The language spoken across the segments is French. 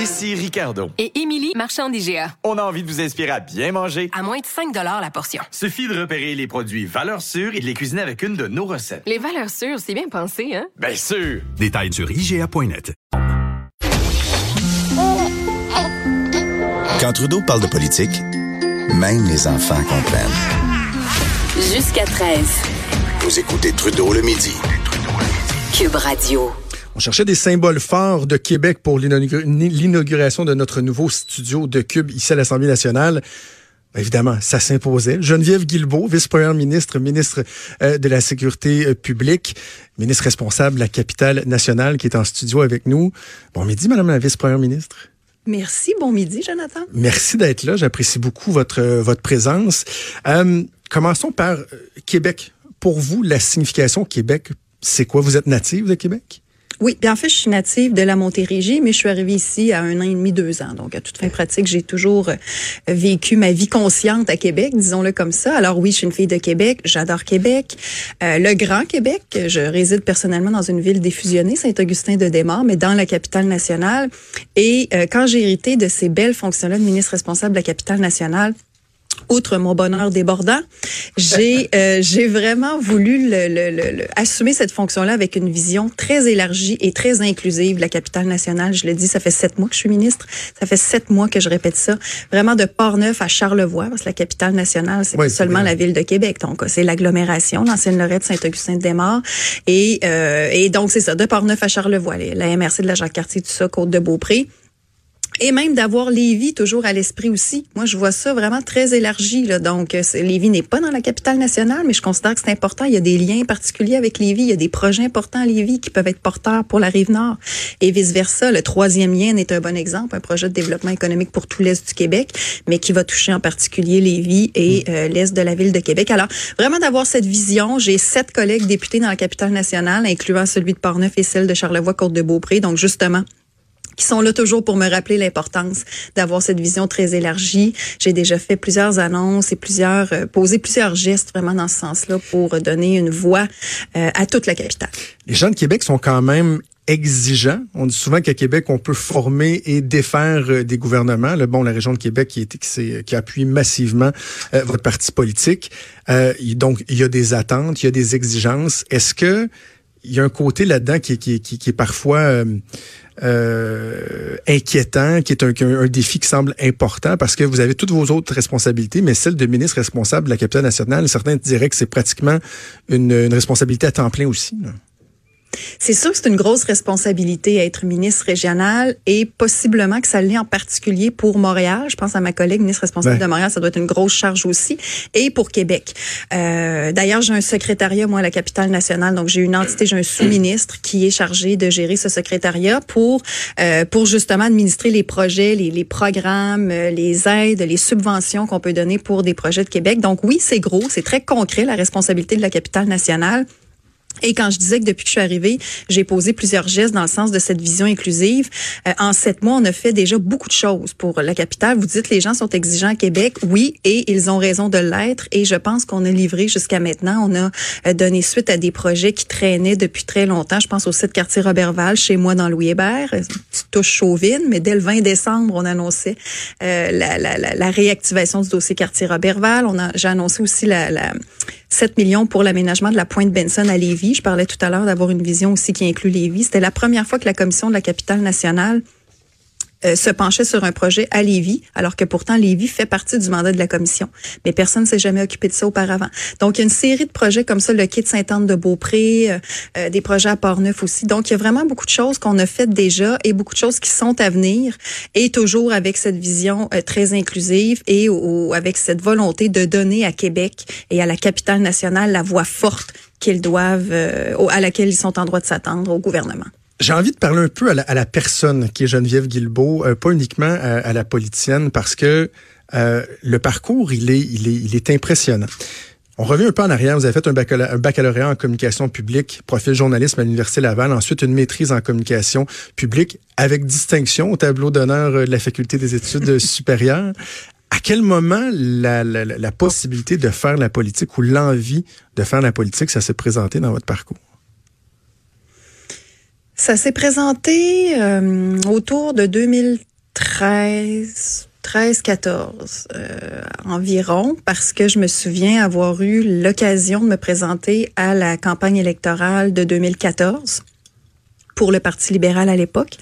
Ici Ricardo. Et Émilie, marchand d'IGA. On a envie de vous inspirer à bien manger. À moins de 5 la portion. Suffit de repérer les produits valeurs sûres et de les cuisiner avec une de nos recettes. Les valeurs sûres, c'est bien pensé, hein? Bien sûr! Détails sur IGA.net. Quand Trudeau parle de politique, même les enfants comprennent. Jusqu'à 13. Vous écoutez Trudeau le midi. Cube Radio. On cherchait des symboles forts de Québec pour l'inauguration de notre nouveau studio de Cube ici à l'Assemblée nationale. Ben, évidemment, ça s'imposait. Geneviève Guilbeault, vice-première ministre, ministre euh, de la Sécurité euh, publique, ministre responsable de la capitale nationale qui est en studio avec nous. Bon midi, Madame la vice-première ministre. Merci. Bon midi, Jonathan. Merci d'être là. J'apprécie beaucoup votre, euh, votre présence. commençons par Québec. Pour vous, la signification Québec, c'est quoi? Vous êtes native de Québec? Oui, bien en fait, je suis native de la Montérégie, mais je suis arrivée ici à un an et demi, deux ans. Donc, à toute fin pratique, j'ai toujours euh, vécu ma vie consciente à Québec, disons-le comme ça. Alors oui, je suis une fille de Québec, j'adore Québec. Euh, le Grand Québec, je réside personnellement dans une ville défusionnée, Saint-Augustin-de-Desmaures, mais dans la capitale nationale. Et euh, quand j'ai hérité de ces belles fonctions-là de ministre responsable de la capitale nationale, outre mon bonheur débordant, j'ai euh, j'ai vraiment voulu le, le, le, assumer cette fonction-là avec une vision très élargie et très inclusive de la capitale nationale. Je le dis, ça fait sept mois que je suis ministre. Ça fait sept mois que je répète ça. Vraiment de Port-Neuf à Charlevoix, parce que la capitale nationale, c'est pas seulement la ville de Québec. Donc, c'est l'agglomération, l'ancienne Lorette, Saint-Augustin-de-Desmaures. Et, euh, et donc, c'est ça, de Port-Neuf à Charlevoix, la MRC de la Jacques-Cartier, tout ça, Côte-de-Beaupré et même d'avoir Lévis toujours à l'esprit aussi. Moi, je vois ça vraiment très élargi. Là. Donc, euh, Lévis n'est pas dans la capitale nationale, mais je considère que c'est important. Il y a des liens particuliers avec Lévis. Il y a des projets importants à Lévis qui peuvent être porteurs pour la rive nord et vice-versa. Le troisième lien est un bon exemple, un projet de développement économique pour tout l'Est du Québec, mais qui va toucher en particulier Lévis et mm. euh, l'Est de la ville de Québec. Alors, vraiment d'avoir cette vision. J'ai sept collègues députés dans la capitale nationale, incluant celui de Portneuf et celle de Charlevoix-Côte-de-Beaupré. Donc, justement, qui sont là toujours pour me rappeler l'importance d'avoir cette vision très élargie. J'ai déjà fait plusieurs annonces et plusieurs euh, posé plusieurs gestes vraiment dans ce sens-là pour donner une voix euh, à toute la capitale. Les gens de Québec sont quand même exigeants. On dit souvent qu'à Québec, on peut former et défaire euh, des gouvernements. Le bon, la région de Québec qui, est, qui, qui appuie massivement votre parti politique. donc, il y a des attentes, il y a des exigences. Est-ce que il y a un côté là-dedans qui, qui, qui, est parfois euh, euh, inquiétant, qui est un, un, défi qui semble important parce que vous avez toutes vos autres responsabilités, mais celle de ministre responsable de la capitale nationale, certains diraient que c'est pratiquement une, une responsabilité à temps plein aussi. C'est sûr que c'est une grosse responsabilité à être ministre régional et possiblement que ça l'est en particulier pour Montréal. Je pense à ma collègue ministre responsable de Montréal, ça doit être une grosse charge aussi. Et pour Québec. Euh, D'ailleurs, j'ai un secrétariat, moi, à la capitale nationale. Donc, j'ai une entité, j'ai un sous-ministre qui est chargé de gérer ce secrétariat pour, euh, pour justement administrer les projets, les, les programmes, euh, les aides, les subventions qu'on peut donner pour des projets de Québec. Donc, oui, c'est gros, c'est très concret, la responsabilité de la capitale nationale. Et quand je disais que depuis que je suis arrivée, j'ai posé plusieurs gestes dans le sens de cette vision inclusive, euh, en sept mois, on a fait déjà beaucoup de choses pour la capitale. Vous dites les gens sont exigeants à Québec, oui, et ils ont raison de l'être. Et je pense qu'on a livré jusqu'à maintenant. On a euh, donné suite à des projets qui traînaient depuis très longtemps. Je pense au site quartier Robertval, chez moi dans Louis Hébert, Tu touche chauvine, mais dès le 20 décembre, on annonçait euh, la, la, la, réactivation du dossier quartier Robertval. On j'ai annoncé aussi la 7 millions pour l'aménagement de la pointe Benson à Lévis. Je parlais tout à l'heure d'avoir une vision aussi qui inclut Lévis. C'était la première fois que la commission de la capitale nationale euh, se penchait sur un projet à Lévis, alors que pourtant Lévis fait partie du mandat de la commission. Mais personne ne s'est jamais occupé de ça auparavant. Donc, il y a une série de projets comme ça, le kit Sainte-Anne-de-Beaupré, euh, euh, des projets à Port-Neuf aussi. Donc, il y a vraiment beaucoup de choses qu'on a faites déjà et beaucoup de choses qui sont à venir et toujours avec cette vision très inclusive et avec cette volonté de donner à Québec et à la capitale nationale la voix forte qu'ils doivent, à laquelle ils sont en droit de s'attendre au gouvernement. J'ai envie de parler un peu à la, personne qui est Geneviève Guilbeault, euh, pas uniquement à, la politicienne, parce que euh, le parcours, il est, il, est, il est impressionnant. On revient un peu en arrière. Vous avez fait un baccalauréat, en communication publique, profil journalisme à l'Université Laval, ensuite une maîtrise en communication publique avec distinction au tableau d'honneur de la Faculté des études supérieures. À quel moment la, la, la possibilité de faire la politique ou l'envie de faire la politique, ça s'est présenté dans votre parcours? Ça s'est présenté euh, autour de 2000 13, 13, 14 euh, environ, parce que je me souviens avoir eu l'occasion de me présenter à la campagne électorale de 2014 pour le Parti libéral à l'époque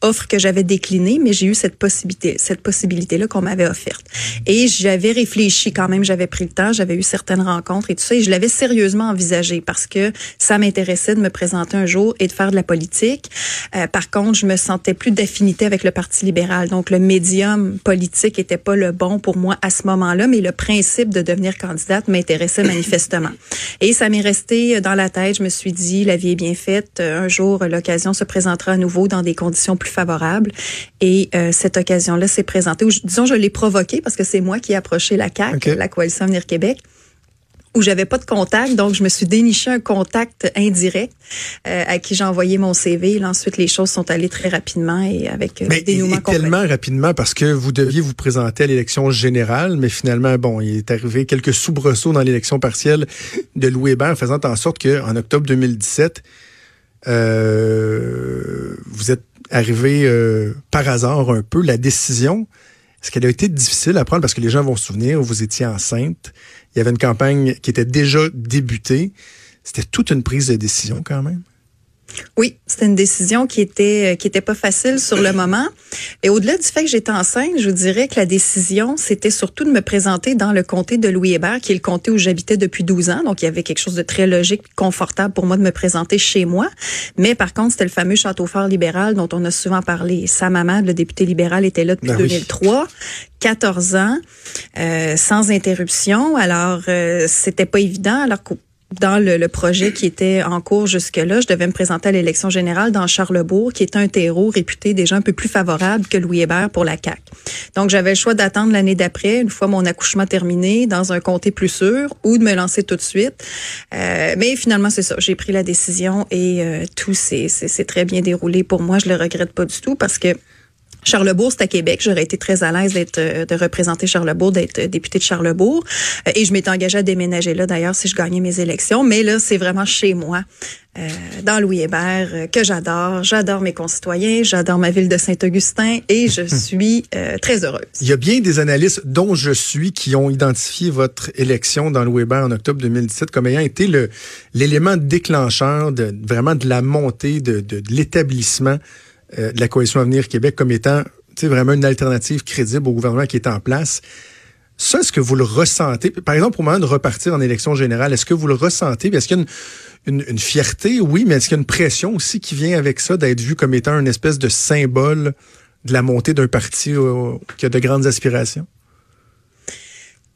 offre que j'avais déclinée, mais j'ai eu cette possibilité, cette possibilité-là qu'on m'avait offerte. Et j'avais réfléchi quand même, j'avais pris le temps, j'avais eu certaines rencontres et tout ça, et je l'avais sérieusement envisagé parce que ça m'intéressait de me présenter un jour et de faire de la politique. Euh, par contre, je me sentais plus d'affinité avec le Parti libéral, donc le médium politique était pas le bon pour moi à ce moment-là, mais le principe de devenir candidate m'intéressait manifestement. Et ça m'est resté dans la tête. Je me suis dit, la vie est bien faite. Un jour, l'occasion se présentera à nouveau dans des conditions plus favorables. Et euh, cette occasion-là s'est présentée. Ou, disons, je l'ai provoquée parce que c'est moi qui ai approché la CAQ, Okay. la Coalition Avenir Québec où j'avais pas de contact, donc je me suis déniché un contact indirect euh, à qui j'ai envoyé mon CV. Là, ensuite, les choses sont allées très rapidement et avec euh, Mais le dénouement et- et tellement rapidement parce que vous deviez vous présenter à l'élection générale, mais finalement, bon, il est arrivé quelques soubresauts dans l'élection partielle de Louis Hébert, faisant en sorte qu'en octobre 2017, euh, vous êtes arrivé euh, par hasard un peu. La décision, est-ce qu'elle a été difficile à prendre? Parce que les gens vont se souvenir, vous étiez enceinte. Il y avait une campagne qui était déjà débutée. C'était toute une prise de décision quand même. Oui, c'était une décision qui était euh, qui était pas facile sur le moment. Et au-delà du fait que j'étais enceinte, je vous dirais que la décision, c'était surtout de me présenter dans le comté de Louis Hébert, qui est le comté où j'habitais depuis 12 ans. Donc, il y avait quelque chose de très logique, confortable pour moi de me présenter chez moi. Mais par contre, c'était le fameux château fort libéral dont on a souvent parlé. Sa maman, le député libéral, était là depuis Ben oui. 2003. 14 ans, euh, sans interruption. Alors, euh, c'était pas évident. Alors qu'au dans le, le projet qui était en cours jusque-là, je devais me présenter à l'élection générale dans Charlebourg, qui est un terreau réputé déjà un peu plus favorable que Louis Hébert pour la CAQ. Donc, j'avais le choix d'attendre l'année d'après, une fois mon accouchement terminé, dans un comté plus sûr, ou de me lancer tout de suite. Euh, mais finalement, c'est ça. J'ai pris la décision et euh, tout s'est très bien déroulé pour moi. Je le regrette pas du tout parce que Charlebourg, c'est à Québec. J'aurais été très à l'aise d'être euh, de représenter Charlebourg, d'être euh, députée de Charlebourg. Euh, Et je m'étais engagée à déménager là, d'ailleurs, si je gagnais mes élections. Mais là, c'est vraiment chez moi, euh, dans Louis Hébert, que j'adore. J'adore mes concitoyens, j'adore ma ville de Saint-Augustin et je suis euh, très heureuse. Il y a bien des analystes, dont je suis, qui ont identifié votre élection dans le Weber en octobre 2017 comme ayant été le l'élément déclencheur de vraiment de la montée de, de, de l'établissement de la coalition Avenir Québec comme étant vraiment une alternative crédible au gouvernement qui est en place. Ça, est-ce que vous le ressentez? Par exemple, au moment de repartir en élection générale, est-ce que vous le ressentez? Est-ce qu'il y a une, fierté? Oui, mais est-ce qu'il y a une pression aussi qui vient avec ça d'être vu comme étant une espèce de symbole de la montée d'un parti euh, qui a de grandes aspirations?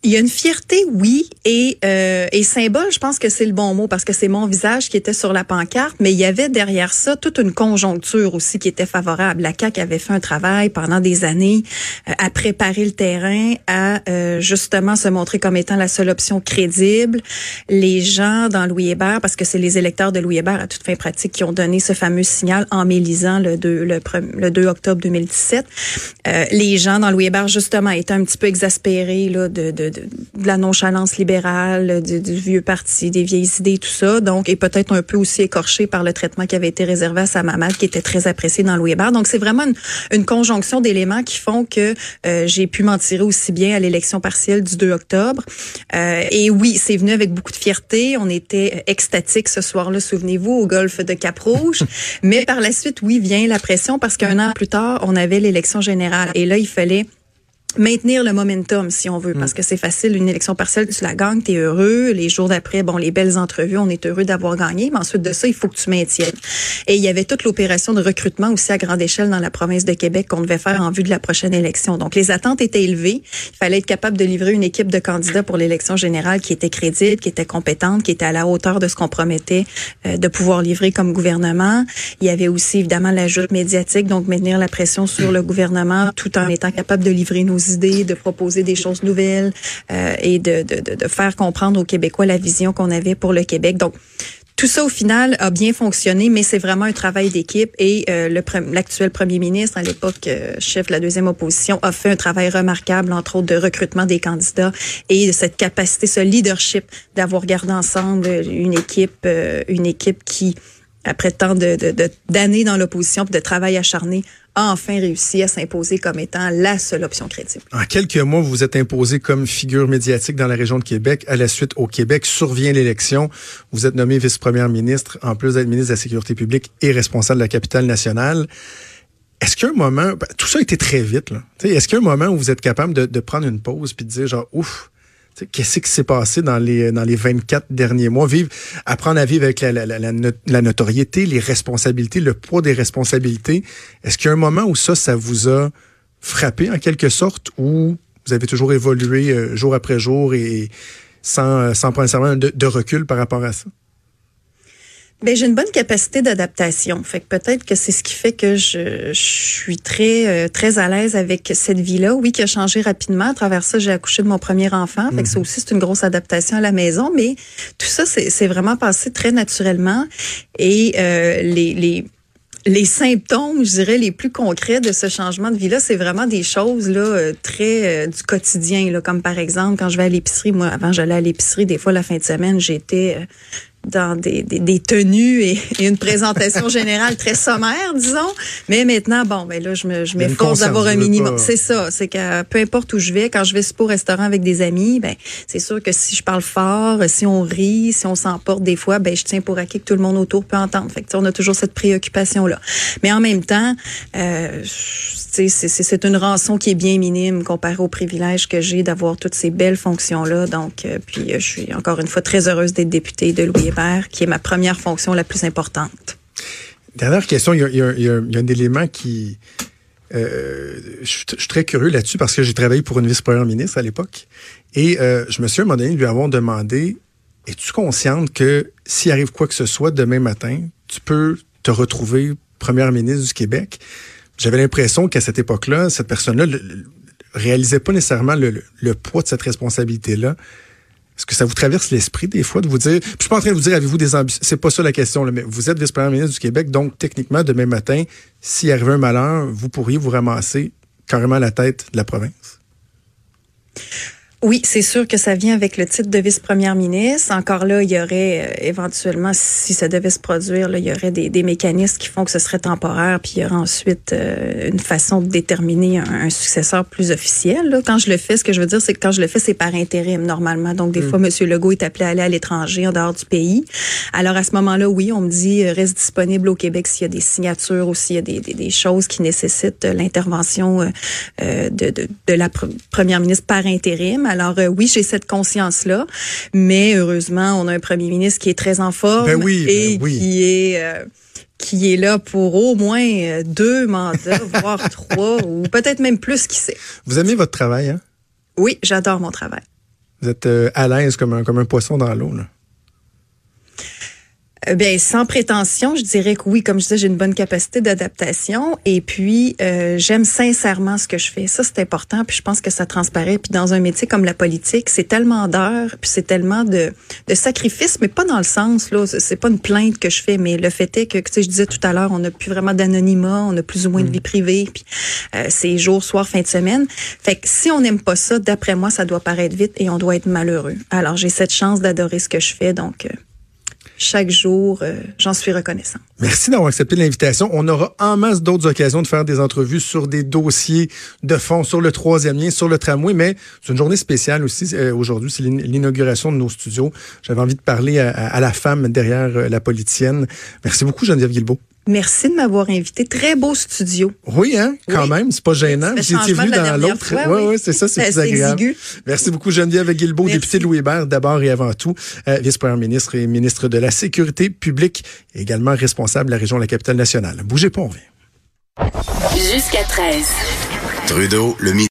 Il y a une fierté, oui, et, euh, et symbole, je pense que c'est le bon mot parce que c'est mon visage qui était sur la pancarte, mais il y avait derrière ça toute une conjoncture aussi qui était favorable. La CAQ avait fait un travail pendant des années euh, à préparer le terrain, à euh, justement se montrer comme étant la seule option crédible. Les gens dans Louis Hébert, parce que c'est les électeurs de Louis Hébert à toute fin pratique qui ont donné ce fameux signal en m'élisant le 2, le, pre- le 2 octobre 2017. Euh, les gens dans Louis Hébert, justement, étaient un petit peu exaspérés là, de, de, de, de la nonchalance libérale, du, du vieux parti, des vieilles idées, tout ça. Donc, et peut-être un peu aussi écorchés par le traitement qui avait été réservé à sa maman, qui était très apprécié dans Louis Hébert. Donc, c'est vraiment une, une conjonction d'éléments qui font que euh, j'ai pu m'en tirer aussi bien à l'élection partielle du 2 octobre. Euh, et oui, c'est venu avec beaucoup de fierté. On était extatiques ce soir-là, souvenez-vous, au golfe de Cap-Rouge. Mais par la suite, oui, vient la pression parce qu'un an plus tard, on avait l'élection générale. Et là, il fallait maintenir le momentum, si on veut, parce que c'est facile, une élection partielle, tu la gagnes, tu es heureux. Les jours d'après, bon, les belles entrevues, on est heureux d'avoir gagné, mais ensuite de ça, il faut que tu maintiennes. Et il y avait toute l'opération de recrutement aussi à grande échelle dans la province de Québec qu'on devait faire en vue de la prochaine élection. Donc, les attentes étaient élevées. Il fallait être capable de livrer une équipe de candidats pour l'élection générale qui était crédible, qui était compétente, qui était à la hauteur de ce qu'on promettait euh, de pouvoir livrer comme gouvernement. Il y avait aussi, évidemment, l'ajout médiatique, donc maintenir la pression sur le gouvernement tout en étant capable de livrer nos de proposer des choses nouvelles euh, et de, de, de, de faire comprendre aux Québécois la vision qu'on avait pour le Québec. Donc, tout ça, au final, a bien fonctionné, mais c'est vraiment un travail d'équipe. Et euh, l'actuel premier ministre, à l'époque euh, chef de la deuxième opposition, a fait un travail remarquable, entre autres, de recrutement des candidats et de cette capacité, ce leadership d'avoir gardé ensemble une équipe, euh, une équipe qui après tant de, de- de- dans l'opposition de travail acharné, enfin réussi à s'imposer comme étant la seule option crédible. En quelques mois, vous vous êtes imposé comme figure médiatique dans la région de Québec. À la suite, au Québec, survient l'élection. Vous êtes nommé vice-première ministre, en plus d'être ministre de la Sécurité publique et responsable de la capitale nationale. Est-ce qu'il y a moment, ben, tout ça a été très vite, là. Est-ce qu'il moment où vous êtes capable de, prendre une pause puis de dire genre, ouf, qu'est-ce qui s'est passé dans les, dans les 24 derniers mois? Vivre, apprendre à vivre avec la, la, la, la not- la notoriété, les responsabilités, le poids des responsabilités. Est-ce qu'il y a un moment où ça, ça vous a frappé en quelque sorte ou vous avez toujours évolué euh, jour après jour et sans, euh, sans prendre nécessairement de recul par rapport à ça? Ben, j'ai une bonne capacité d'adaptation. Fait que peut-être que c'est ce qui fait que je, je suis très euh, très à l'aise avec cette vie-là. Oui, qui a changé rapidement. À travers ça, j'ai accouché de mon premier enfant. Fait que ça aussi, c'est une grosse adaptation à la maison. Mais tout ça, c'est c'est vraiment passé très naturellement. Et euh, les, les les symptômes, je dirais, les plus concrets de ce changement de vie-là, c'est vraiment des choses là euh, très euh, du quotidien, là, comme par exemple quand je vais à l'épicerie. Moi, avant, j'allais à l'épicerie. Des fois, la fin de semaine, j'étais euh, dans des, des, des tenues et, et une présentation générale très sommaire, disons. Mais maintenant, bon, ben là, je me, m'efforce d'avoir un minimum. C'est ça. C'est que peu importe où je vais, quand je vais au restaurant avec des amis, ben c'est sûr que si je parle fort, si on rit, si on s'emporte des fois, ben je tiens pour acquis que tout le monde autour peut entendre. Fait que on a toujours cette préoccupation là. Mais en même temps, euh, c'est une rançon qui est bien minime comparée au privilège que j'ai d'avoir toutes ces belles fonctions là. Donc, euh, puis euh, je suis encore une fois très heureuse d'être députée de Louis Qui est ma première fonction la plus importante. Dernière question, il y a, un élément qui... euh, je, je suis très curieux là-dessus parce que j'ai travaillé pour une vice-première ministre à l'époque. Et euh, je me suis à un moment donné lui avoir demandé, es-tu consciente que s'il arrive quoi que ce soit demain matin, tu peux te retrouver première ministre du Québec? J'avais l'impression qu'à cette époque-là, cette personne-là le- réalisait pas nécessairement le poids de cette responsabilité-là. Est-ce que ça vous traverse l'esprit des fois de vous dire, puis je suis pas en train de vous dire, avez-vous des ambitions, c'est pas ça la question, mais vous êtes vice-première ministre du Québec, donc techniquement, demain matin, s'il arrivait un malheur, vous pourriez vous ramasser carrément à la tête de la province? Oui, c'est sûr que ça vient avec le titre de vice-première ministre. Encore là, il y aurait euh, éventuellement, si ça devait se produire, là, il y aurait des, des mécanismes qui font que ce serait temporaire, puis il y aurait ensuite euh, une façon de déterminer un, un successeur plus officiel. Là. Quand je le fais, ce que je veux dire, c'est que quand je le fais, c'est par intérim normalement. Donc des fois, Monsieur Legault est appelé à aller à l'étranger, en dehors du pays. Alors à ce moment-là, oui, on me dit euh, reste disponible au Québec s'il y a des signatures ou s'il y a des, des, des choses qui nécessitent l'intervention de, de, de la pr- première ministre par intérim. Alors euh, oui, j'ai cette conscience-là, mais heureusement, on a un premier ministre qui est très en forme Ben oui, ben et oui. qui est euh, qui est là pour au moins euh, deux mandats, voire trois, ou peut-être même plus, qui sait. Vous aimez votre travail, hein? Oui, j'adore mon travail. Vous êtes à l'aise comme un, comme un poisson dans l'eau, là. Euh, Ben, sans prétention, je dirais que oui, comme je disais, j'ai une bonne capacité d'adaptation et puis euh, j'aime sincèrement ce que je fais. Ça, c'est important, puis je pense que ça transparaît. Puis dans un métier comme la politique, c'est tellement d'heures, puis c'est tellement de, de sacrifices, mais pas dans le sens, là, c'est- pas une plainte que je fais, mais le fait est que, tu sais, je disais tout à l'heure, on n'a plus vraiment d'anonymat, on a plus ou moins de vie privée, puis euh, c'est jour, soir, fin de semaine. Fait que si on n'aime pas ça, d'après moi, ça doit paraître vite et on doit être malheureux. Alors, j'ai cette chance d'adorer ce que je fais, donc... euh, chaque jour, euh, j'en suis reconnaissant. Merci d'avoir accepté l'invitation. On aura en masse d'autres occasions de faire des entrevues sur des dossiers de fond, sur le troisième lien, sur le tramway, mais c'est une journée spéciale aussi. euh, Aujourd'hui, c'est l'in- l'inauguration de nos studios. J'avais envie de parler à, à la femme derrière euh, la politicienne. Merci beaucoup, Geneviève Guilbeault. Merci de m'avoir invité. Très beau studio. Oui, hein, quand Oui. même, c'est pas gênant. Changement venu dans l'autre. Oui, oui. c'est ça, c'est plus agréable. exigu. Merci beaucoup, Geneviève Guilbeault, Merci. députée de Louis Hébert, d'abord et avant tout, euh, vice-première ministre et ministre de la Sécurité publique, et également responsable de la région de la capitale nationale. Bougez pas, on revient. Jusqu'à 13. Trudeau, le